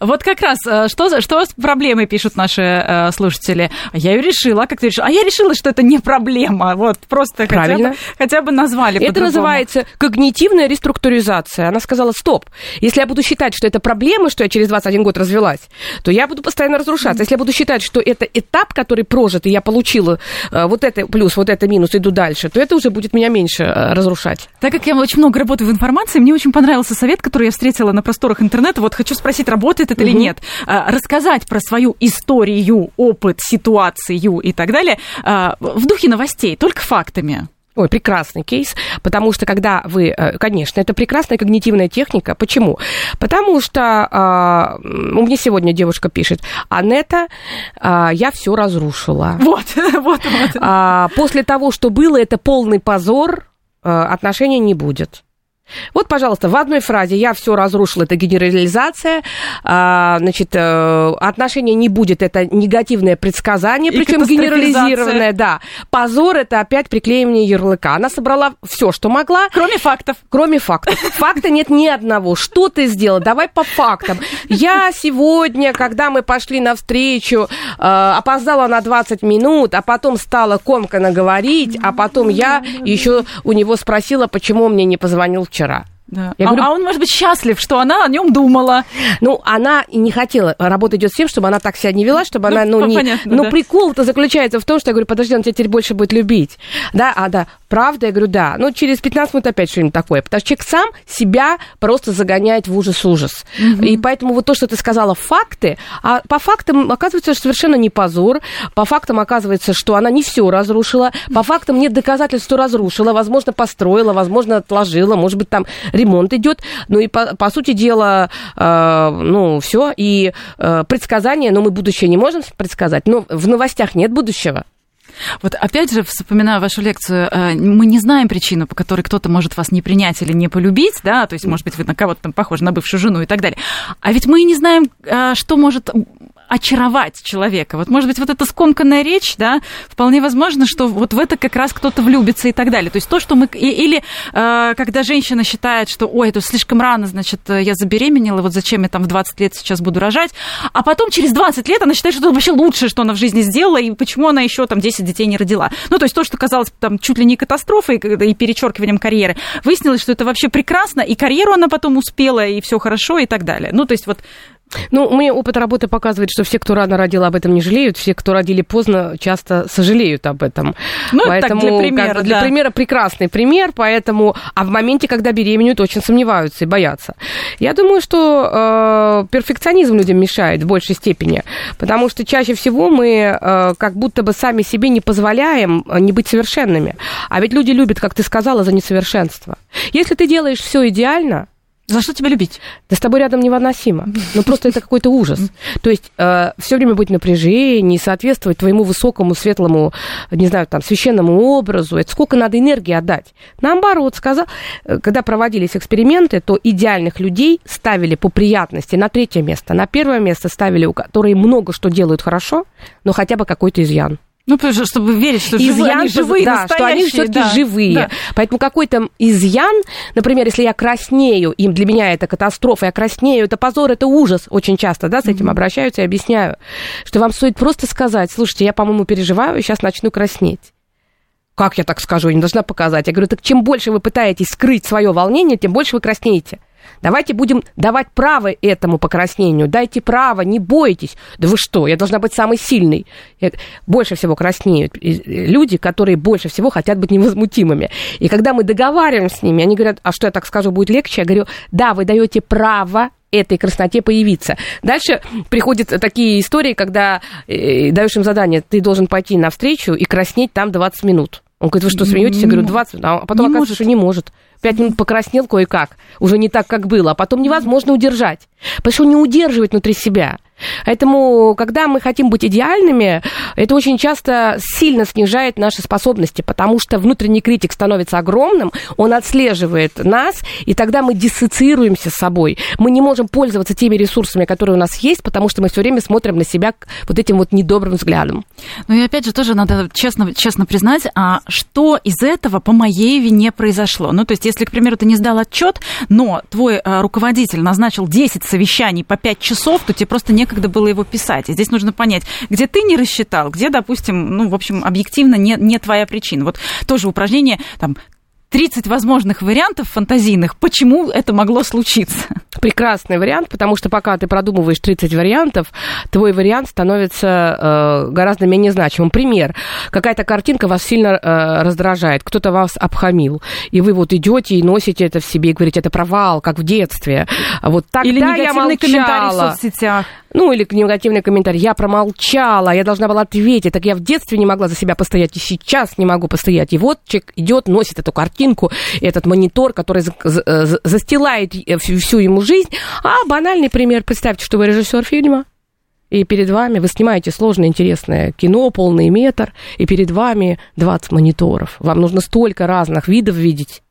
Вот как раз, э, что, что с проблемой пишут наши э, слушатели? Я ее решила, как ты решила? А я решила, что это не проблема. Вот просто Правильно. Хотя, бы, хотя бы назвали Это называется когнитивная реструктуризация. Она сказала, стоп, если я буду считать, что это проблема, что я через 21 год развелась, то я буду постоянно разрушаться. Если я буду считать, что это этап, который прожит, и я получила э, вот это плюс, вот это минус, иду дальше, то это уже будет меня меньше э, разрушать. Так как я очень много работаю в информации, мне очень понравился совет, который я встретила на просторах интернета. Вот хочу спросить, работает это угу. или нет. А, рассказать про свою историю, опыт, ситуацию и так далее а, в духе новостей, только фактами. Ой, прекрасный кейс, потому что когда вы, э, конечно, это прекрасная когнитивная техника. Почему? Потому что э, у меня сегодня девушка пишет, Анетта, э, я все разрушила. Вот, вот, вот. А, после того, что было, это полный позор, э, отношений не будет. Вот, пожалуйста, в одной фразе я все разрушила, это генерализация, а, значит, э, отношения не будет, это негативное предсказание, причем генерализированное, да. Позор это опять приклеивание ярлыка. Она собрала все, что могла. Кроме фактов. Кроме фактов. Факта нет ни одного. Что ты сделала? Давай по фактам. Я сегодня, когда мы пошли навстречу, э, опоздала на 20 минут, а потом стала комкано говорить, а потом я еще у него спросила, почему мне не позвонил вчера вчера. Да. Я а, говорю, а он, может быть, счастлив, что она о нем думала. Ну, она и не хотела. Работа идет с тем, чтобы она так себя не вела, чтобы ну, она, ну, не... Понятно, ну, да. прикол-то заключается в том, что я говорю, подожди, он тебя теперь больше будет любить. Да, а, да, правда, я говорю, да. Ну, через 15 минут опять что-нибудь такое. Потому что человек сам себя просто загоняет в ужас-ужас. Угу. И поэтому вот то, что ты сказала, факты, а по фактам оказывается, что совершенно не позор. По фактам оказывается, что она не все разрушила. По фактам нет доказательств, что разрушила. Возможно, построила, возможно, отложила, может быть, там ремонт идет. Ну и по, по сути дела, э, ну все. И э, предсказания, но мы будущее не можем предсказать. Но в новостях нет будущего. Вот опять же, вспоминаю вашу лекцию, э, мы не знаем причину, по которой кто-то может вас не принять или не полюбить, да, то есть, может быть, вы на кого-то там похожи, на бывшую жену и так далее. А ведь мы не знаем, э, что может очаровать человека. Вот, может быть, вот эта скомканная речь, да, вполне возможно, что вот в это как раз кто-то влюбится и так далее. То есть то, что мы... Или э, когда женщина считает, что, ой, это слишком рано, значит, я забеременела, вот зачем я там в 20 лет сейчас буду рожать, а потом через 20 лет она считает, что это вообще лучшее, что она в жизни сделала, и почему она еще там 10 детей не родила. Ну, то есть то, что казалось там чуть ли не катастрофой и перечеркиванием карьеры, выяснилось, что это вообще прекрасно, и карьеру она потом успела, и все хорошо, и так далее. Ну, то есть вот ну, мне опыт работы показывает, что все, кто рано родил, об этом не жалеют, все, кто родили поздно, часто сожалеют об этом. Ну, поэтому, так для примера, как, Для да. примера прекрасный пример, поэтому... А в моменте, когда беременеют, очень сомневаются и боятся. Я думаю, что э, перфекционизм людям мешает в большей степени, потому что чаще всего мы э, как будто бы сами себе не позволяем э, не быть совершенными. А ведь люди любят, как ты сказала, за несовершенство. Если ты делаешь все идеально, за что тебя любить? Да с тобой рядом невыносимо. Ну, просто это какой-то ужас. То есть э, все время быть в напряжении, соответствовать твоему высокому, светлому, не знаю, там, священному образу. Это сколько надо энергии отдать. Наоборот, сказал, э, когда проводились эксперименты, то идеальных людей ставили по приятности на третье место. На первое место ставили, у которых много что делают хорошо, но хотя бы какой-то изъян. Ну, потому что, чтобы верить, что изъян, живые, они живые, да, что они все-таки да, живые. Да. Поэтому какой-то изъян, например, если я краснею, им для меня это катастрофа, я краснею, это позор, это ужас. Очень часто, да, с этим mm-hmm. обращаются и объясняю, что вам стоит просто сказать, слушайте, я, по-моему, переживаю, сейчас начну краснеть. Как я так скажу, я не должна показать. Я говорю, так чем больше вы пытаетесь скрыть свое волнение, тем больше вы краснеете. Давайте будем давать право этому покраснению. Дайте право, не бойтесь. Да вы что, я должна быть самой сильной. Больше всего краснеют люди, которые больше всего хотят быть невозмутимыми. И когда мы договариваемся с ними, они говорят, а что я так скажу, будет легче? Я говорю, да, вы даете право этой красноте появиться. Дальше приходят такие истории, когда э, даешь им задание, ты должен пойти навстречу и краснеть там 20 минут. Он говорит, вы что, смеетесь? Я говорю, 20, а потом не оказывается, может. что не может. Пять минут покраснел кое-как, уже не так, как было, а потом невозможно удержать, потому что он не удерживает внутри себя. Поэтому, когда мы хотим быть идеальными, это очень часто сильно снижает наши способности, потому что внутренний критик становится огромным, он отслеживает нас, и тогда мы диссоциируемся с собой. Мы не можем пользоваться теми ресурсами, которые у нас есть, потому что мы все время смотрим на себя вот этим вот недобрым взглядом. Ну и опять же, тоже надо честно, честно признать, а что из этого по моей вине произошло? Ну, то есть, если, к примеру, ты не сдал отчет, но твой а, руководитель назначил 10 совещаний по 5 часов, то тебе просто не некогда было его писать. И здесь нужно понять, где ты не рассчитал, где, допустим, ну, в общем, объективно не, не твоя причина. Вот тоже упражнение, там, 30 возможных вариантов фантазийных, почему это могло случиться. Прекрасный вариант, потому что пока ты продумываешь 30 вариантов, твой вариант становится э, гораздо менее значимым. Пример. Какая-то картинка вас сильно э, раздражает, кто-то вас обхамил, и вы вот идете и носите это в себе и говорите, это провал, как в детстве. Вот тогда Или я молчала. комментарий в соцсетях. Ну, или негативный комментарий. Я промолчала, я должна была ответить. Так я в детстве не могла за себя постоять, и сейчас не могу постоять. И вот человек идет, носит эту картинку, этот монитор, который застилает э, всю ему жизнь. А банальный пример. Представьте, что вы режиссер фильма, и перед вами вы снимаете сложное, интересное кино, полный метр, и перед вами 20 мониторов. Вам нужно столько разных видов видеть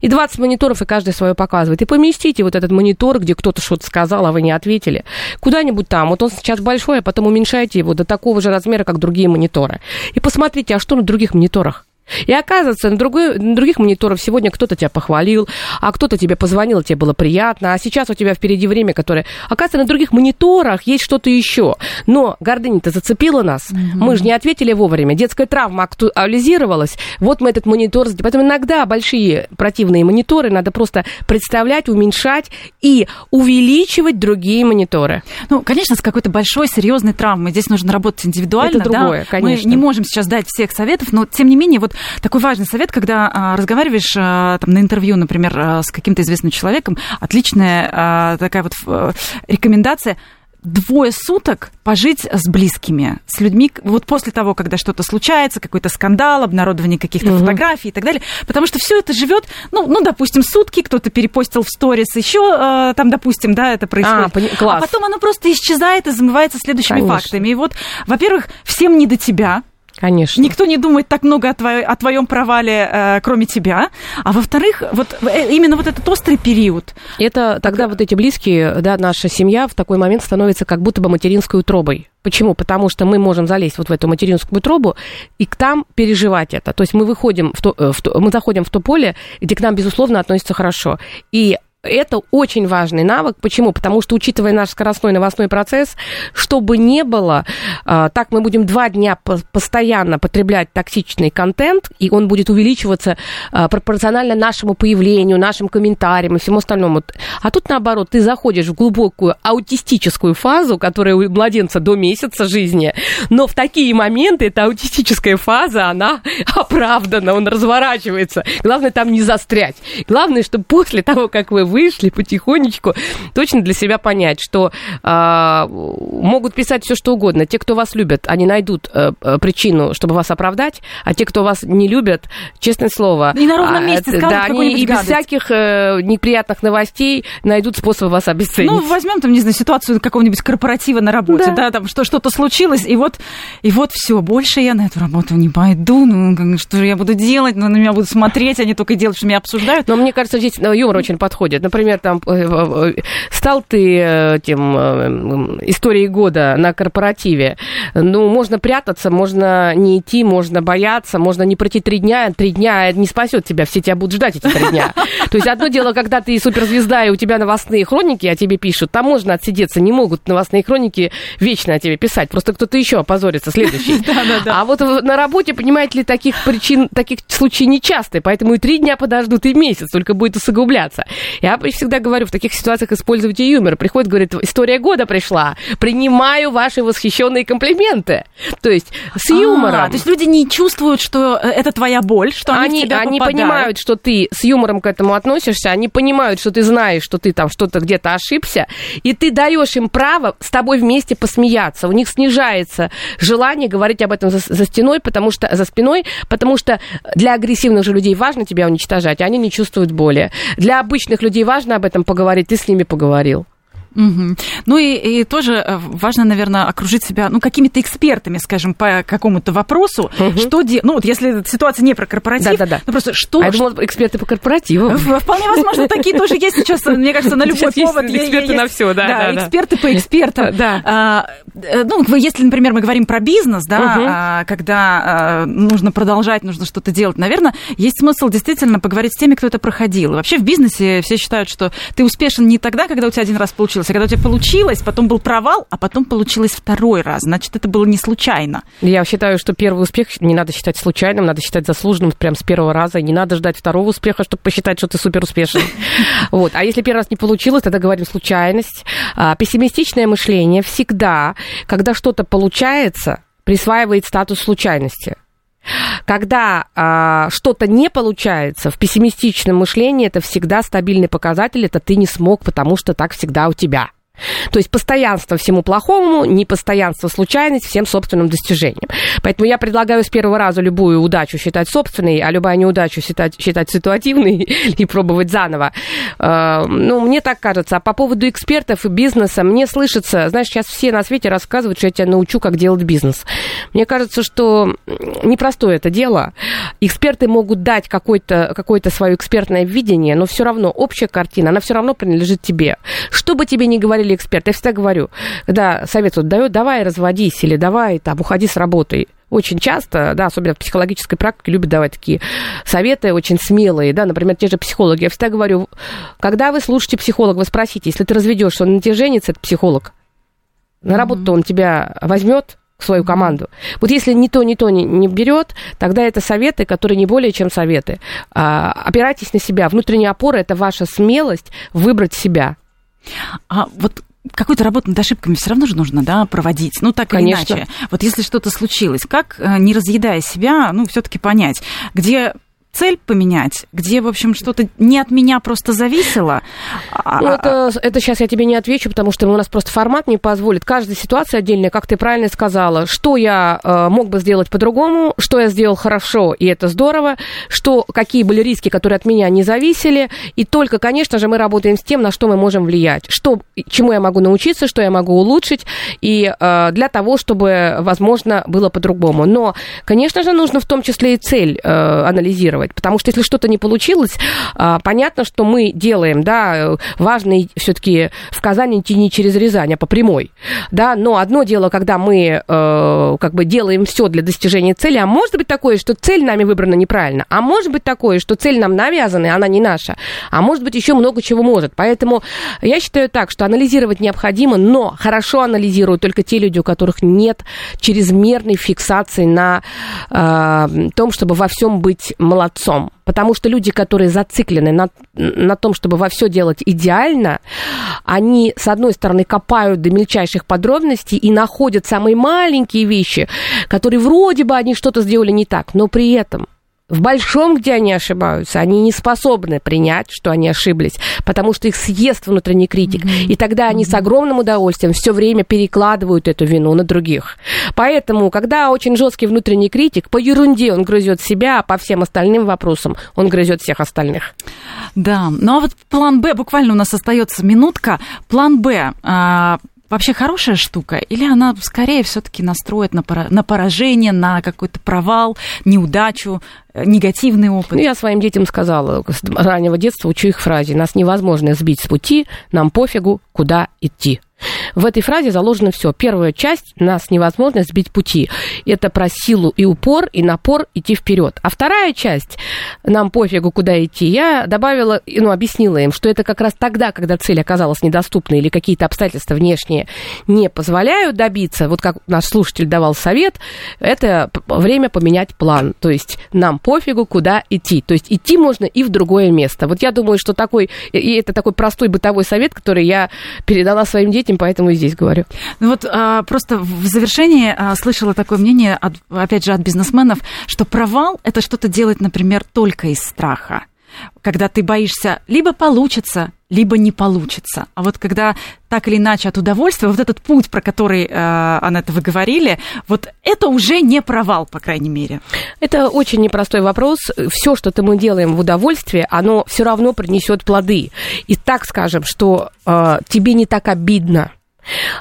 и 20 мониторов, и каждый свое показывает. И поместите вот этот монитор, где кто-то что-то сказал, а вы не ответили, куда-нибудь там. Вот он сейчас большой, а потом уменьшайте его до такого же размера, как другие мониторы. И посмотрите, а что на других мониторах? И оказывается, на, другой, на других мониторах сегодня кто-то тебя похвалил, а кто-то тебе позвонил, тебе было приятно, а сейчас у тебя впереди время, которое... Оказывается, на других мониторах есть что-то еще. Но гордыня-то зацепила нас. Угу. Мы же не ответили вовремя. Детская травма актуализировалась. Вот мы этот монитор... Поэтому иногда большие противные мониторы надо просто представлять, уменьшать и увеличивать другие мониторы. Ну, конечно, с какой-то большой, серьезной травмой. Здесь нужно работать индивидуально. Это другое, да? конечно. Мы не можем сейчас дать всех советов, но, тем не менее, вот такой важный совет, когда а, разговариваешь а, там, на интервью, например, а, с каким-то известным человеком, отличная а, такая вот а, рекомендация двое суток пожить с близкими, с людьми, вот после того, когда что-то случается, какой-то скандал, обнародование каких-то угу. фотографий и так далее, потому что все это живет, ну, ну, допустим, сутки, кто-то перепостил в сторис, еще э, там, допустим, да, это происходит. А, пони- класс. а потом оно просто исчезает и замывается следующими Конечно. фактами. И вот, во-первых, всем не до тебя, Конечно. Никто не думает так много о, твое, о твоем провале, э, кроме тебя. А во-вторых, вот э, именно вот этот острый период. Это тогда вот эти близкие, да, наша семья в такой момент становится как будто бы материнской утробой. Почему? Потому что мы можем залезть вот в эту материнскую утробу и к там переживать это. То есть мы выходим в то, э, в то, мы заходим в то поле, где к нам, безусловно, относятся хорошо. И это очень важный навык. Почему? Потому что, учитывая наш скоростной новостной процесс, чтобы не было, а, так мы будем два дня постоянно потреблять токсичный контент, и он будет увеличиваться а, пропорционально нашему появлению, нашим комментариям и всему остальному. А тут, наоборот, ты заходишь в глубокую аутистическую фазу, которая у младенца до месяца жизни, но в такие моменты эта аутистическая фаза, она оправдана, он разворачивается. Главное там не застрять. Главное, чтобы после того, как вы вышли потихонечку, точно для себя понять, что э, могут писать все что угодно. Те, кто вас любят, они найдут э, причину, чтобы вас оправдать, а те, кто вас не любят, честное слово... И на ровном месте скажут да, они и без всяких э, неприятных новостей найдут способ вас обесценить. Ну, возьмем там, не знаю, ситуацию какого-нибудь корпоратива на работе, да, да там что, что-то случилось, и вот вот, и вот все, больше я на эту работу не пойду, ну, что же я буду делать, ну, на меня будут смотреть, они только делают, что меня обсуждают. Но мне кажется, здесь ну, юмор очень подходит. Например, там, э, э, стал ты тем историей года на корпоративе, ну, можно прятаться, можно не идти, можно бояться, можно не пройти три дня, три дня не спасет тебя, все тебя будут ждать эти три дня. То есть одно дело, когда ты суперзвезда, и у тебя новостные хроники о тебе пишут, там можно отсидеться, не могут новостные хроники вечно о тебе писать, просто кто-то еще опозорится, следующий. А вот на работе, понимаете ли, таких причин, таких случаев нечастые, поэтому и три дня подождут, и месяц, только будет усугубляться. Я всегда говорю, в таких ситуациях используйте юмор. Приходит, говорит, история года пришла, принимаю ваши восхищенные комплименты. То есть с юмором. А, то есть люди не чувствуют, что э, это твоя боль, что они, они, они понимают, что ты с юмором к этому относишься, они понимают, что ты знаешь, что ты там что-то где-то ошибся, и ты даешь им право с тобой вместе посмеяться. У них снижается желание говорить об этом за, за стеной, потому что за спиной, потому что для агрессивных же людей важно тебя уничтожать, а они не чувствуют боли. Для обычных людей важно об этом поговорить, ты с ними поговорил. Угу. Ну и, и тоже э, важно, наверное, окружить себя, ну, какими-то экспертами, скажем, по какому-то вопросу, угу. что де... ну, вот если ситуация не про корпоратив, да, да, да. ну, просто что... А я думала, эксперты по корпоративу. Вполне возможно, такие тоже есть сейчас, мне кажется, на любой повод. Эксперты на все, да. Да, эксперты по экспертам. Да. А, э, ну, если, например, мы говорим про бизнес, да, когда а, нужно продолжать, нужно что-то делать, наверное, есть смысл действительно поговорить с теми, кто это проходил. Вообще в бизнесе все считают, что ты успешен не тогда, когда у тебя один раз получилось, получилось. А когда у тебя получилось, потом был провал, а потом получилось второй раз. Значит, это было не случайно. Я считаю, что первый успех не надо считать случайным, надо считать заслуженным прям с первого раза. И не надо ждать второго успеха, чтобы посчитать, что ты супер успешный. Вот. А если первый раз не получилось, тогда говорим случайность. А, пессимистичное мышление всегда, когда что-то получается, присваивает статус случайности. Когда а, что-то не получается, в пессимистичном мышлении это всегда стабильный показатель, это ты не смог, потому что так всегда у тебя. То есть постоянство всему плохому, непостоянство случайность всем собственным достижениям. Поэтому я предлагаю с первого раза любую удачу считать собственной, а любая неудачу считать, считать ситуативной и пробовать заново. А, ну, мне так кажется. А по поводу экспертов и бизнеса, мне слышится, знаешь, сейчас все на свете рассказывают, что я тебя научу, как делать бизнес. Мне кажется, что непростое это дело. Эксперты могут дать какое-то какое свое экспертное видение, но все равно общая картина, она все равно принадлежит тебе. Что бы тебе ни говорили эксперты, я всегда говорю, когда совет вот дают, давай разводись или давай там уходи с работы, очень часто, да, особенно в психологической практике, любят давать такие советы очень смелые, да, например, те же психологи. Я всегда говорю, когда вы слушаете психолога, вы спросите, если ты разведешься, он на тебе женится, это психолог. На работу он тебя возьмет, свою команду. Вот если ни то, ни то не, не берет, тогда это советы, которые не более чем советы. А, опирайтесь на себя. Внутренняя опора – это ваша смелость выбрать себя. А вот какую-то работу над ошибками все равно же нужно, да, проводить. Ну, так Конечно. или иначе. Вот если что-то случилось, как, э, не разъедая себя, ну, все-таки понять, где цель поменять, где, в общем, что-то не от меня просто зависело. А, ну, это, это сейчас я тебе не отвечу, потому что у нас просто формат не позволит. Каждая ситуация отдельная, как ты правильно сказала, что я э, мог бы сделать по-другому, что я сделал хорошо, и это здорово, что, какие были риски, которые от меня не зависели, и только, конечно же, мы работаем с тем, на что мы можем влиять, что, чему я могу научиться, что я могу улучшить, и э, для того, чтобы, возможно, было по-другому. Но, конечно же, нужно в том числе и цель э, анализировать делать. Потому что если что-то не получилось, а, понятно, что мы делаем, да, важно все-таки в Казани идти не через Рязань, а по прямой. Да, но одно дело, когда мы э, как бы делаем все для достижения цели, а может быть такое, что цель нами выбрана неправильно, а может быть такое, что цель нам навязана, и она не наша, а может быть еще много чего может. Поэтому я считаю так, что анализировать необходимо, но хорошо анализируют только те люди, у которых нет чрезмерной фиксации на э, том, чтобы во всем быть молодцом молодцом. Потому что люди, которые зациклены на, на том, чтобы во все делать идеально, они, с одной стороны, копают до мельчайших подробностей и находят самые маленькие вещи, которые вроде бы они что-то сделали не так, но при этом в большом, где они ошибаются, они не способны принять, что они ошиблись, потому что их съест внутренний критик. Mm-hmm. И тогда они mm-hmm. с огромным удовольствием все время перекладывают эту вину на других. Поэтому, когда очень жесткий внутренний критик, по ерунде он грызет себя, а по всем остальным вопросам он грызет всех остальных. Да, ну а вот план Б, буквально у нас остается минутка. План Б. Вообще хорошая штука, или она скорее все-таки настроит на, на поражение, на какой-то провал, неудачу, э, негативный опыт? Ну, я своим детям сказала с раннего детства, учу их фразе, нас невозможно сбить с пути, нам пофигу, куда идти. В этой фразе заложено все. Первая часть нас невозможно сбить пути. Это про силу и упор, и напор идти вперед. А вторая часть нам пофигу, куда идти. Я добавила, ну, объяснила им, что это как раз тогда, когда цель оказалась недоступной или какие-то обстоятельства внешние не позволяют добиться, вот как наш слушатель давал совет, это время поменять план. То есть нам пофигу, куда идти. То есть идти можно и в другое место. Вот я думаю, что такой, и это такой простой бытовой совет, который я передала своим детям, поэтому и здесь говорю. Ну вот а, просто в завершении а, слышала такое мнение, от, опять же, от бизнесменов, что провал это что-то делать, например, только из страха когда ты боишься, либо получится, либо не получится. А вот когда так или иначе от удовольствия, вот этот путь, про который, э, Анетта, вы говорили, вот это уже не провал, по крайней мере. Это очень непростой вопрос. Все, что -то мы делаем в удовольствие, оно все равно принесет плоды. И так скажем, что э, тебе не так обидно,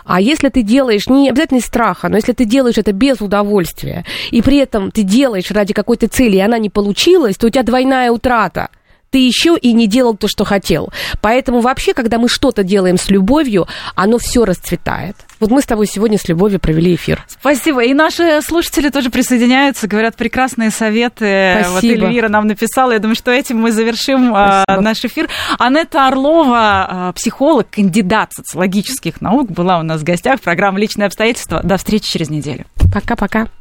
а если ты делаешь, не обязательно из страха, но если ты делаешь это без удовольствия, и при этом ты делаешь ради какой-то цели, и она не получилась, то у тебя двойная утрата ты еще и не делал то, что хотел. Поэтому вообще, когда мы что-то делаем с любовью, оно все расцветает. Вот мы с тобой сегодня с любовью провели эфир. Спасибо. И наши слушатели тоже присоединяются, говорят прекрасные советы. Спасибо. Вот Эльвира нам написала. Я думаю, что этим мы завершим а, Спасибо. наш эфир. Анетта Орлова, а, психолог, кандидат социологических наук, была у нас в гостях. Программа «Личные обстоятельства». До встречи через неделю. Пока-пока.